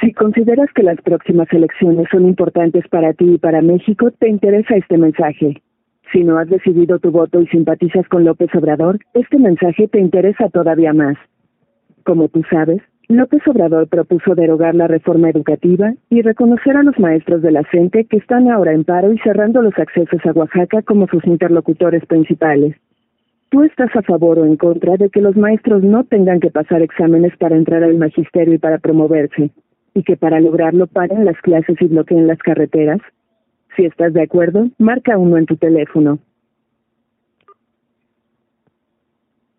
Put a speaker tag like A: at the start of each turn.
A: Si consideras que las próximas elecciones son importantes para ti y para México, te interesa este mensaje. Si no has decidido tu voto y simpatizas con López Obrador, este mensaje te interesa todavía más. Como tú sabes, López Obrador propuso derogar la reforma educativa y reconocer a los maestros de la CENTE que están ahora en paro y cerrando los accesos a Oaxaca como sus interlocutores principales. ¿Tú estás a favor o en contra de que los maestros no tengan que pasar exámenes para entrar al magisterio y para promoverse? ¿Y que para lograrlo paren las clases y bloqueen las carreteras? Si estás de acuerdo, marca uno en tu teléfono.